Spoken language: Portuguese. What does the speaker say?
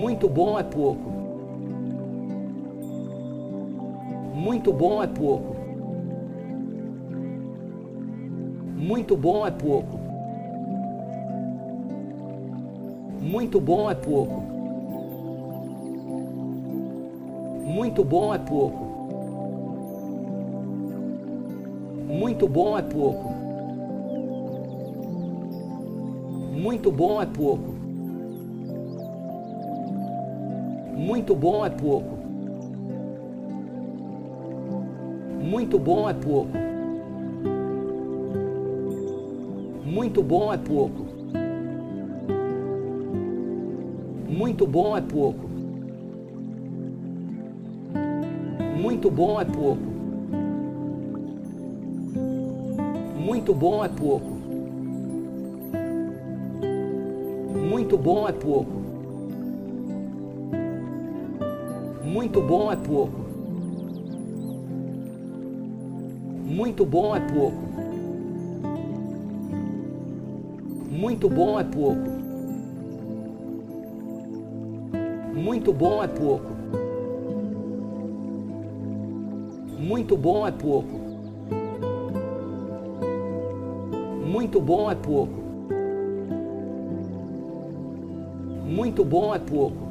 Muito bom é pouco. Muito bom é pouco. Muito bom é pouco. Muito bom é pouco. Muito bom é pouco. Muito bom é pouco. Muito bom é pouco. Muito bom é pouco. Muito bom é pouco. Muito bom é pouco. Muito bom é pouco. Muito bom é pouco. Muito bom é pouco. Muito bom é pouco. Muito bom é pouco. Muito bom é pouco. Muito bom é pouco. Muito bom é pouco. Muito bom é pouco. Muito bom é pouco. Muito bom é pouco.